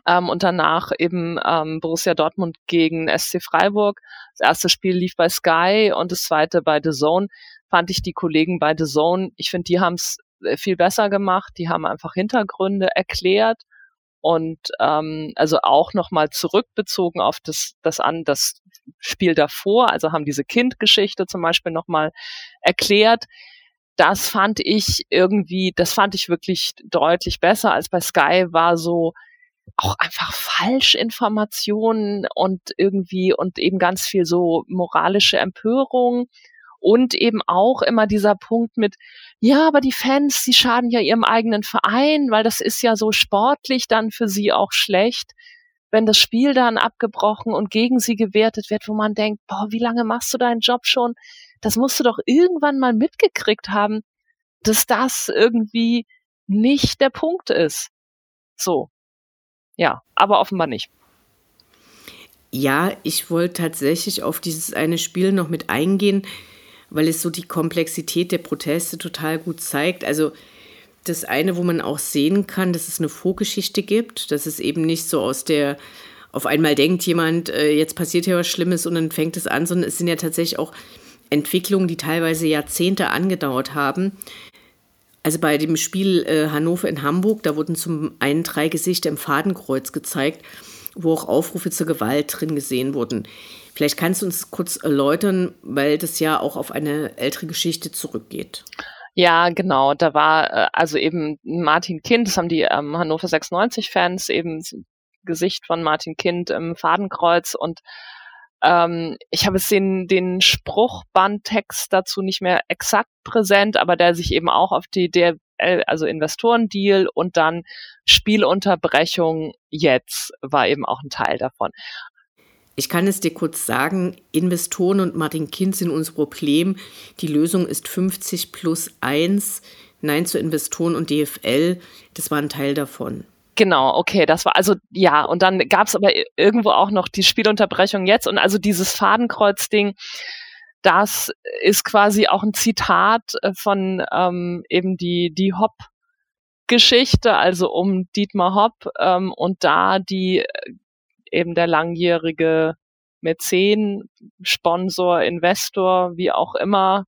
ähm, und danach eben ähm, Borussia Dortmund gegen SC Freiburg. Das erste Spiel lief bei Sky und das zweite bei The Zone. fand ich die Kollegen bei The Zone, ich finde, die haben es äh, viel besser gemacht. Die haben einfach Hintergründe erklärt und ähm, also auch nochmal zurückbezogen auf das, das an das Spiel davor, also haben diese Kindgeschichte zum Beispiel nochmal erklärt. Das fand ich irgendwie, das fand ich wirklich deutlich besser als bei Sky war so auch einfach Falschinformationen und irgendwie und eben ganz viel so moralische Empörung und eben auch immer dieser Punkt mit, ja, aber die Fans, die schaden ja ihrem eigenen Verein, weil das ist ja so sportlich dann für sie auch schlecht, wenn das Spiel dann abgebrochen und gegen sie gewertet wird, wo man denkt, boah, wie lange machst du deinen Job schon? Das musst du doch irgendwann mal mitgekriegt haben, dass das irgendwie nicht der Punkt ist. So. Ja, aber offenbar nicht. Ja, ich wollte tatsächlich auf dieses eine Spiel noch mit eingehen weil es so die Komplexität der Proteste total gut zeigt. Also das eine, wo man auch sehen kann, dass es eine Vorgeschichte gibt, dass es eben nicht so aus der, auf einmal denkt jemand, äh, jetzt passiert ja was Schlimmes und dann fängt es an, sondern es sind ja tatsächlich auch Entwicklungen, die teilweise Jahrzehnte angedauert haben. Also bei dem Spiel äh, Hannover in Hamburg, da wurden zum einen drei Gesichter im Fadenkreuz gezeigt, wo auch Aufrufe zur Gewalt drin gesehen wurden. Vielleicht kannst du uns kurz erläutern, weil das ja auch auf eine ältere Geschichte zurückgeht. Ja, genau. Da war äh, also eben Martin Kind, das haben die ähm, Hannover 96-Fans eben Gesicht von Martin Kind im Fadenkreuz und ähm, ich habe es den, den Spruchbandtext dazu nicht mehr exakt präsent, aber der sich eben auch auf die der also Investorendeal und dann Spielunterbrechung jetzt war eben auch ein Teil davon. Ich kann es dir kurz sagen, Investoren und Martin Kind sind unser Problem. Die Lösung ist 50 plus 1. Nein zu Investoren und DFL, das war ein Teil davon. Genau, okay, das war also ja, und dann gab es aber irgendwo auch noch die Spielunterbrechung jetzt und also dieses Fadenkreuz-Ding, das ist quasi auch ein Zitat äh, von ähm, eben die, die Hopp-Geschichte, also um Dietmar Hopp ähm, und da die eben der langjährige Mäzen, Sponsor, Investor, wie auch immer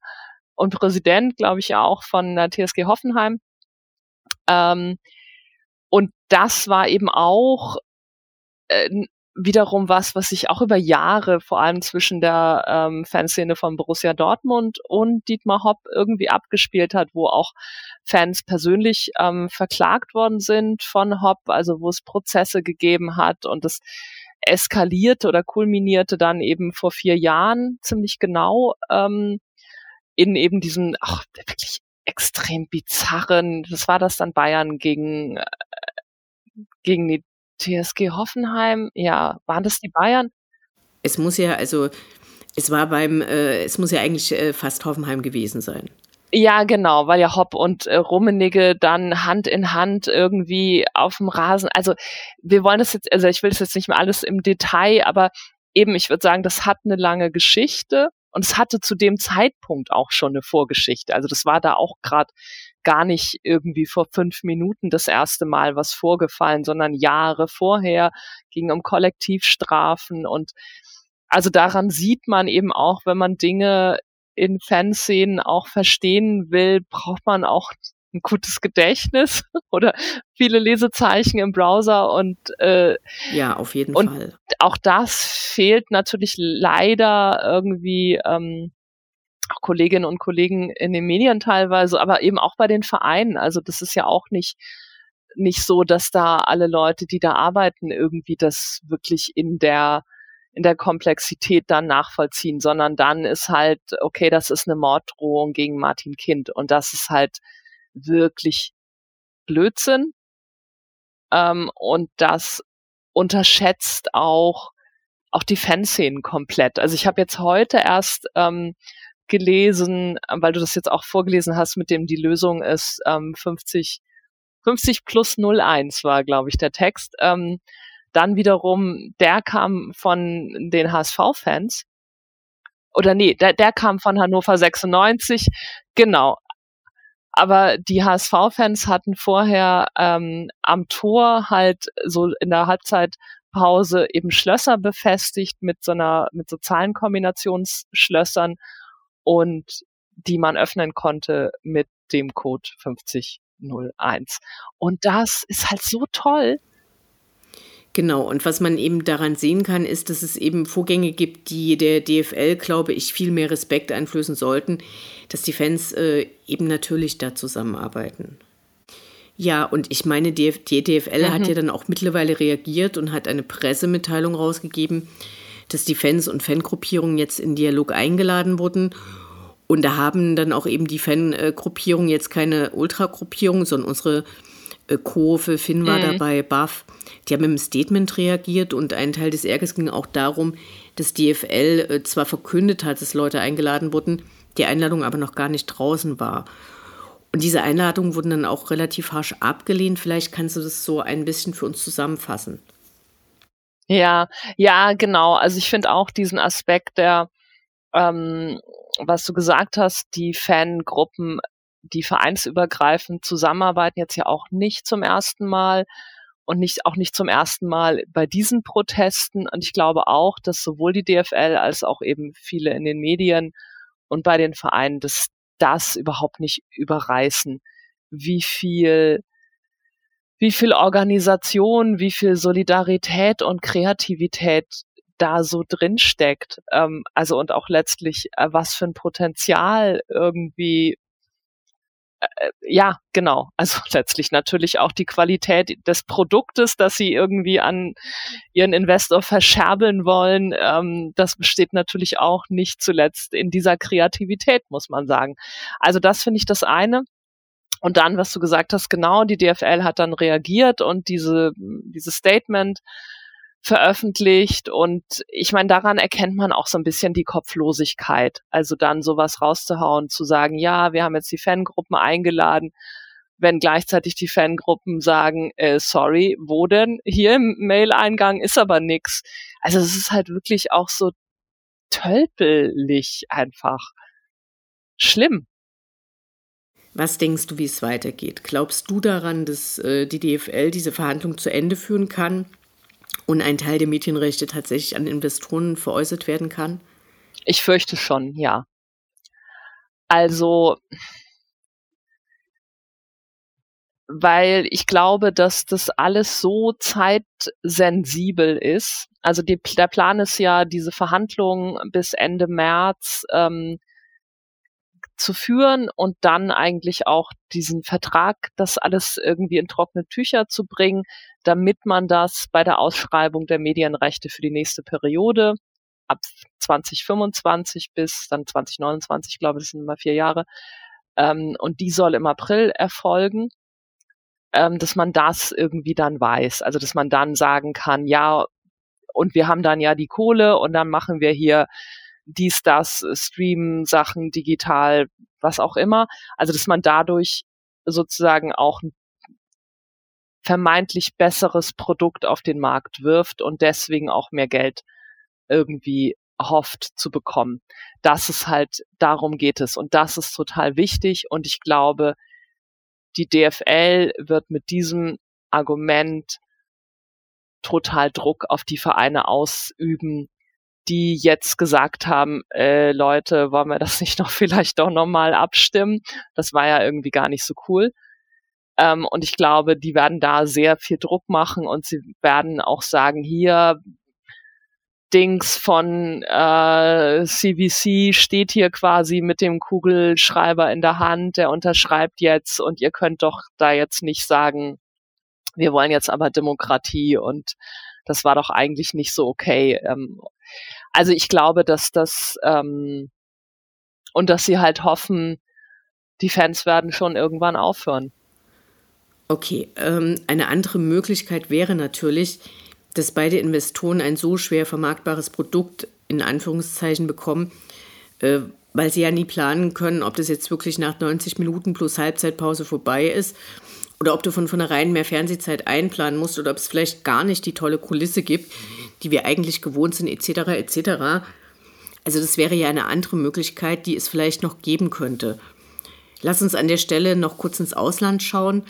und Präsident, glaube ich, auch von der TSG Hoffenheim. Ähm, und das war eben auch äh, wiederum was, was sich auch über Jahre, vor allem zwischen der ähm, Fanszene von Borussia Dortmund und Dietmar Hopp irgendwie abgespielt hat, wo auch Fans persönlich ähm, verklagt worden sind von Hopp, also wo es Prozesse gegeben hat und das eskalierte oder kulminierte dann eben vor vier Jahren ziemlich genau ähm, in eben diesem ach, wirklich extrem bizarren, das war das dann Bayern gegen, äh, gegen die TSG Hoffenheim. Ja, waren das die Bayern? Es muss ja, also es war beim, äh, es muss ja eigentlich äh, fast Hoffenheim gewesen sein. Ja, genau, weil ja Hopp und äh, Rummenigge dann Hand in Hand irgendwie auf dem Rasen. Also wir wollen das jetzt, also ich will das jetzt nicht mehr alles im Detail, aber eben, ich würde sagen, das hat eine lange Geschichte und es hatte zu dem Zeitpunkt auch schon eine Vorgeschichte. Also das war da auch gerade gar nicht irgendwie vor fünf Minuten das erste Mal was vorgefallen, sondern Jahre vorher ging um Kollektivstrafen und also daran sieht man eben auch, wenn man Dinge in Fanszenen auch verstehen will, braucht man auch ein gutes Gedächtnis oder viele Lesezeichen im Browser und äh, ja, auf jeden und Fall. Auch das fehlt natürlich leider irgendwie ähm, auch Kolleginnen und Kollegen in den Medien teilweise, aber eben auch bei den Vereinen. Also das ist ja auch nicht nicht so, dass da alle Leute, die da arbeiten, irgendwie das wirklich in der in der Komplexität dann nachvollziehen, sondern dann ist halt, okay, das ist eine Morddrohung gegen Martin Kind und das ist halt wirklich Blödsinn. Ähm, und das unterschätzt auch auch die Fanszenen komplett. Also ich habe jetzt heute erst ähm, gelesen, weil du das jetzt auch vorgelesen hast, mit dem die Lösung ist ähm, 50 50 plus 01 war, glaube ich, der Text. Ähm, dann wiederum, der kam von den HSV-Fans. Oder nee, der, der kam von Hannover 96. Genau. Aber die HSV-Fans hatten vorher ähm, am Tor halt so in der Halbzeitpause eben Schlösser befestigt mit so einer, mit so Zahlenkombinationsschlössern. Und die man öffnen konnte mit dem Code 5001. Und das ist halt so toll. Genau, und was man eben daran sehen kann, ist, dass es eben Vorgänge gibt, die der DFL, glaube ich, viel mehr Respekt einflößen sollten, dass die Fans äh, eben natürlich da zusammenarbeiten. Ja, und ich meine, die, die DFL mhm. hat ja dann auch mittlerweile reagiert und hat eine Pressemitteilung rausgegeben, dass die Fans und Fangruppierungen jetzt in Dialog eingeladen wurden. Und da haben dann auch eben die Fangruppierungen jetzt keine Ultragruppierung, sondern unsere äh, Kurve, Finn war mhm. dabei, Buff, die haben mit einem Statement reagiert und ein Teil des Ärgers ging auch darum, dass DFL äh, zwar verkündet hat, dass Leute eingeladen wurden, die Einladung aber noch gar nicht draußen war. Und diese Einladungen wurden dann auch relativ harsch abgelehnt. Vielleicht kannst du das so ein bisschen für uns zusammenfassen. Ja, ja, genau. Also ich finde auch diesen Aspekt der, ähm, was du gesagt hast, die Fangruppen, die vereinsübergreifend zusammenarbeiten, jetzt ja auch nicht zum ersten Mal und nicht, auch nicht zum ersten Mal bei diesen Protesten. Und ich glaube auch, dass sowohl die DFL als auch eben viele in den Medien und bei den Vereinen das, das überhaupt nicht überreißen, wie viel wie viel Organisation, wie viel Solidarität und Kreativität da so drin steckt. Ähm, also und auch letztlich, äh, was für ein Potenzial irgendwie äh, äh ja, genau. Also letztlich natürlich auch die Qualität des Produktes, das sie irgendwie an ihren Investor verscherbeln wollen. Ähm, das besteht natürlich auch nicht zuletzt in dieser Kreativität, muss man sagen. Also das finde ich das eine. Und dann, was du gesagt hast, genau, die DFL hat dann reagiert und diese, dieses Statement veröffentlicht. Und ich meine, daran erkennt man auch so ein bisschen die Kopflosigkeit. Also dann sowas rauszuhauen, zu sagen, ja, wir haben jetzt die Fangruppen eingeladen, wenn gleichzeitig die Fangruppen sagen, äh, sorry, wo denn? Hier im Mail-Eingang ist aber nix. Also es ist halt wirklich auch so tölpelig einfach. Schlimm. Was denkst du, wie es weitergeht? Glaubst du daran, dass äh, die DFL diese Verhandlung zu Ende führen kann und ein Teil der Medienrechte tatsächlich an Investoren veräußert werden kann? Ich fürchte schon, ja. Also, weil ich glaube, dass das alles so zeitsensibel ist. Also die, der Plan ist ja, diese Verhandlungen bis Ende März ähm, zu führen und dann eigentlich auch diesen Vertrag, das alles irgendwie in trockene Tücher zu bringen, damit man das bei der Ausschreibung der Medienrechte für die nächste Periode ab 2025 bis dann 2029, glaube ich, das sind immer vier Jahre, ähm, und die soll im April erfolgen, ähm, dass man das irgendwie dann weiß. Also dass man dann sagen kann, ja, und wir haben dann ja die Kohle und dann machen wir hier dies, das, Streamen, Sachen, digital, was auch immer. Also, dass man dadurch sozusagen auch ein vermeintlich besseres Produkt auf den Markt wirft und deswegen auch mehr Geld irgendwie hofft zu bekommen. Das ist halt, darum geht es. Und das ist total wichtig. Und ich glaube, die DFL wird mit diesem Argument total Druck auf die Vereine ausüben, die jetzt gesagt haben, äh, Leute, wollen wir das nicht noch vielleicht doch nochmal abstimmen? Das war ja irgendwie gar nicht so cool. Ähm, und ich glaube, die werden da sehr viel Druck machen und sie werden auch sagen, hier Dings von äh, CVC steht hier quasi mit dem Kugelschreiber in der Hand, der unterschreibt jetzt und ihr könnt doch da jetzt nicht sagen, wir wollen jetzt aber Demokratie und das war doch eigentlich nicht so okay. Ähm, also ich glaube, dass das ähm, und dass sie halt hoffen, die Fans werden schon irgendwann aufhören. Okay, ähm, eine andere Möglichkeit wäre natürlich, dass beide Investoren ein so schwer vermarktbares Produkt in Anführungszeichen bekommen, äh, weil sie ja nie planen können, ob das jetzt wirklich nach 90 Minuten plus Halbzeitpause vorbei ist oder ob du von vornherein mehr Fernsehzeit einplanen musst oder ob es vielleicht gar nicht die tolle Kulisse gibt, die wir eigentlich gewohnt sind, etc. etc. Also das wäre ja eine andere Möglichkeit, die es vielleicht noch geben könnte. Lass uns an der Stelle noch kurz ins Ausland schauen.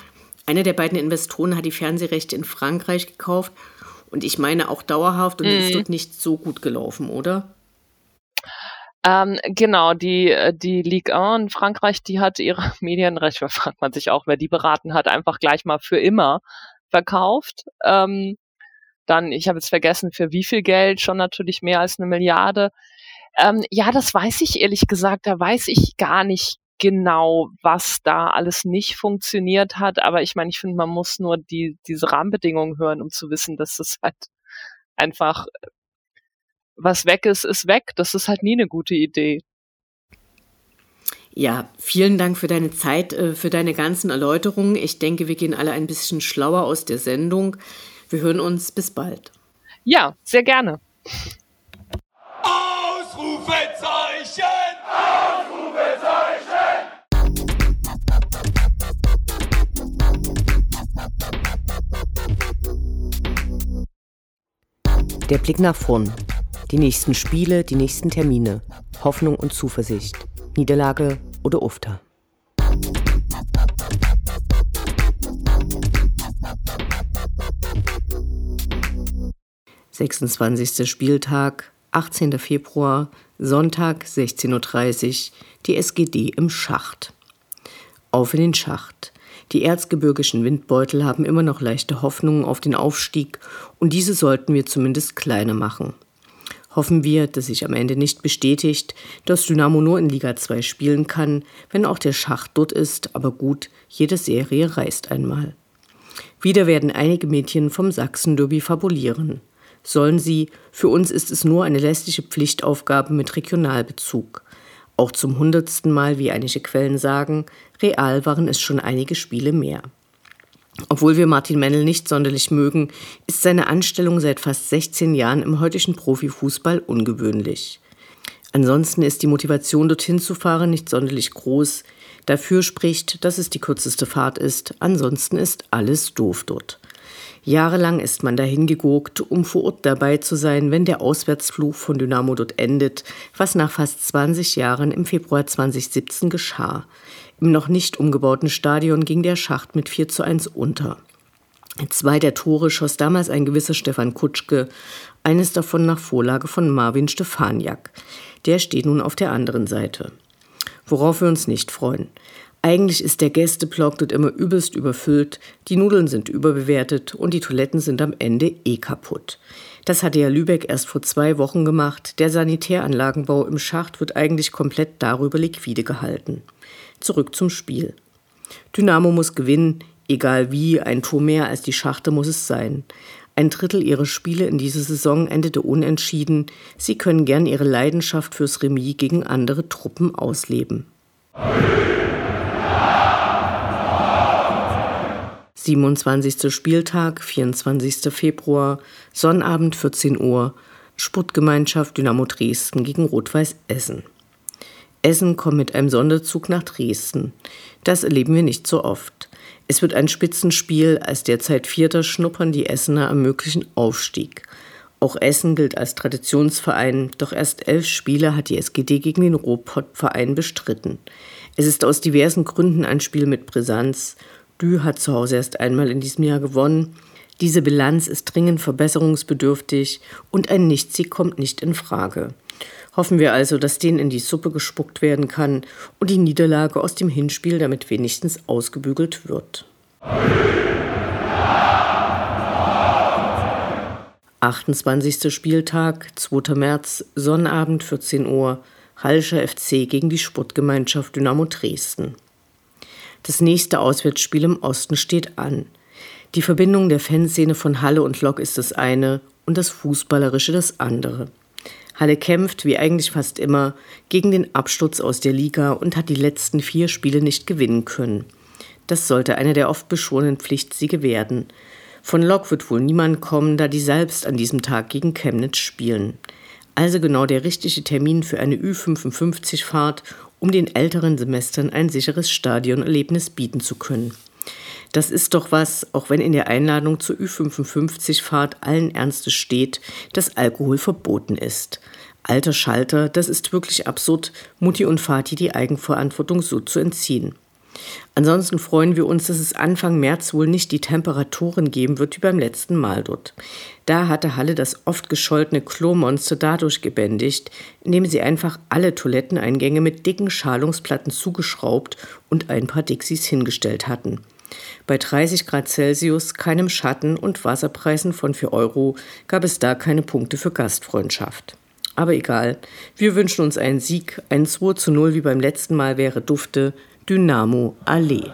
Einer der beiden Investoren hat die Fernsehrechte in Frankreich gekauft und ich meine auch dauerhaft und mhm. ist dort nicht so gut gelaufen, oder? Ähm, genau, die, äh, die Ligue 1 in Frankreich, die hat ihre Medienrechte, da fragt man sich auch, wer die beraten hat, einfach gleich mal für immer verkauft. Ähm, dann, ich habe jetzt vergessen, für wie viel Geld, schon natürlich mehr als eine Milliarde. Ähm, ja, das weiß ich ehrlich gesagt, da weiß ich gar nicht genau, was da alles nicht funktioniert hat. Aber ich meine, ich finde, man muss nur die, diese Rahmenbedingungen hören, um zu wissen, dass es halt einfach, was weg ist, ist weg. Das ist halt nie eine gute Idee. Ja, vielen Dank für deine Zeit, äh, für deine ganzen Erläuterungen. Ich denke, wir gehen alle ein bisschen schlauer aus der Sendung. Wir hören uns bis bald. Ja, sehr gerne. Ausrufezeichen! Ausrufezeichen! Der Blick nach vorn. Die nächsten Spiele, die nächsten Termine. Hoffnung und Zuversicht. Niederlage oder Ufter. 26. Spieltag, 18. Februar, Sonntag 16.30 Uhr, die SGD im Schacht. Auf in den Schacht. Die erzgebirgischen Windbeutel haben immer noch leichte Hoffnungen auf den Aufstieg und diese sollten wir zumindest kleiner machen. Hoffen wir, dass sich am Ende nicht bestätigt, dass Dynamo nur in Liga 2 spielen kann, wenn auch der Schacht dort ist, aber gut, jede Serie reißt einmal. Wieder werden einige Mädchen vom Sachsen-Derby fabulieren sollen sie, für uns ist es nur eine lästige Pflichtaufgabe mit Regionalbezug. Auch zum hundertsten Mal, wie einige Quellen sagen, real waren es schon einige Spiele mehr. Obwohl wir Martin Mennel nicht sonderlich mögen, ist seine Anstellung seit fast 16 Jahren im heutigen Profifußball ungewöhnlich. Ansonsten ist die Motivation, dorthin zu fahren, nicht sonderlich groß. Dafür spricht, dass es die kürzeste Fahrt ist. Ansonsten ist alles doof dort. Jahrelang ist man dahin geguckt, um vor Ort dabei zu sein, wenn der Auswärtsflug von Dynamo dort endet, was nach fast 20 Jahren im Februar 2017 geschah. Im noch nicht umgebauten Stadion ging der Schacht mit 4 zu 1 unter. Zwei der Tore schoss damals ein gewisser Stefan Kutschke, eines davon nach Vorlage von Marvin Stefaniak. Der steht nun auf der anderen Seite. Worauf wir uns nicht freuen. Eigentlich ist der Gästeblock dort immer übelst überfüllt, die Nudeln sind überbewertet und die Toiletten sind am Ende eh kaputt. Das hatte ja Lübeck erst vor zwei Wochen gemacht. Der Sanitäranlagenbau im Schacht wird eigentlich komplett darüber liquide gehalten. Zurück zum Spiel. Dynamo muss gewinnen, egal wie, ein Tor mehr als die Schachte muss es sein. Ein Drittel ihrer Spiele in dieser Saison endete unentschieden. Sie können gern ihre Leidenschaft fürs Remis gegen andere Truppen ausleben. 27. Spieltag, 24. Februar, Sonnabend 14 Uhr, Sportgemeinschaft Dynamo Dresden gegen Rot-Weiß Essen. Essen kommt mit einem Sonderzug nach Dresden. Das erleben wir nicht so oft. Es wird ein Spitzenspiel, als derzeit Vierter schnuppern die Essener am möglichen Aufstieg. Auch Essen gilt als Traditionsverein, doch erst elf Spiele hat die SGD gegen den Ruhrpott-Verein bestritten. Es ist aus diversen Gründen ein Spiel mit Brisanz Dü hat zu Hause erst einmal in diesem Jahr gewonnen. Diese Bilanz ist dringend verbesserungsbedürftig und ein Nichtsieg kommt nicht in Frage. Hoffen wir also, dass denen in die Suppe gespuckt werden kann und die Niederlage aus dem Hinspiel damit wenigstens ausgebügelt wird. 28. Spieltag, 2. März, Sonnabend 14 Uhr, Halscher FC gegen die Sportgemeinschaft Dynamo Dresden. Das nächste Auswärtsspiel im Osten steht an. Die Verbindung der Fanszene von Halle und Lok ist das eine und das Fußballerische das andere. Halle kämpft, wie eigentlich fast immer, gegen den Absturz aus der Liga und hat die letzten vier Spiele nicht gewinnen können. Das sollte eine der oft beschworenen Pflichtsiege werden. Von Lok wird wohl niemand kommen, da die selbst an diesem Tag gegen Chemnitz spielen. Also genau der richtige Termin für eine Ü55-Fahrt um den älteren Semestern ein sicheres Stadionerlebnis bieten zu können. Das ist doch was, auch wenn in der Einladung zur Ü55-Fahrt allen Ernstes steht, dass Alkohol verboten ist. Alter Schalter, das ist wirklich absurd, Mutti und Vati die Eigenverantwortung so zu entziehen. Ansonsten freuen wir uns, dass es Anfang März wohl nicht die Temperaturen geben wird wie beim letzten Mal dort. Da hatte Halle das oft gescholtene Klomonster dadurch gebändigt, indem sie einfach alle Toiletteneingänge mit dicken Schalungsplatten zugeschraubt und ein paar Dixies hingestellt hatten. Bei 30 Grad Celsius, keinem Schatten und Wasserpreisen von 4 Euro gab es da keine Punkte für Gastfreundschaft. Aber egal, wir wünschen uns einen Sieg, ein 2 zu 0 wie beim letzten Mal wäre Dufte, Dynamo Allee.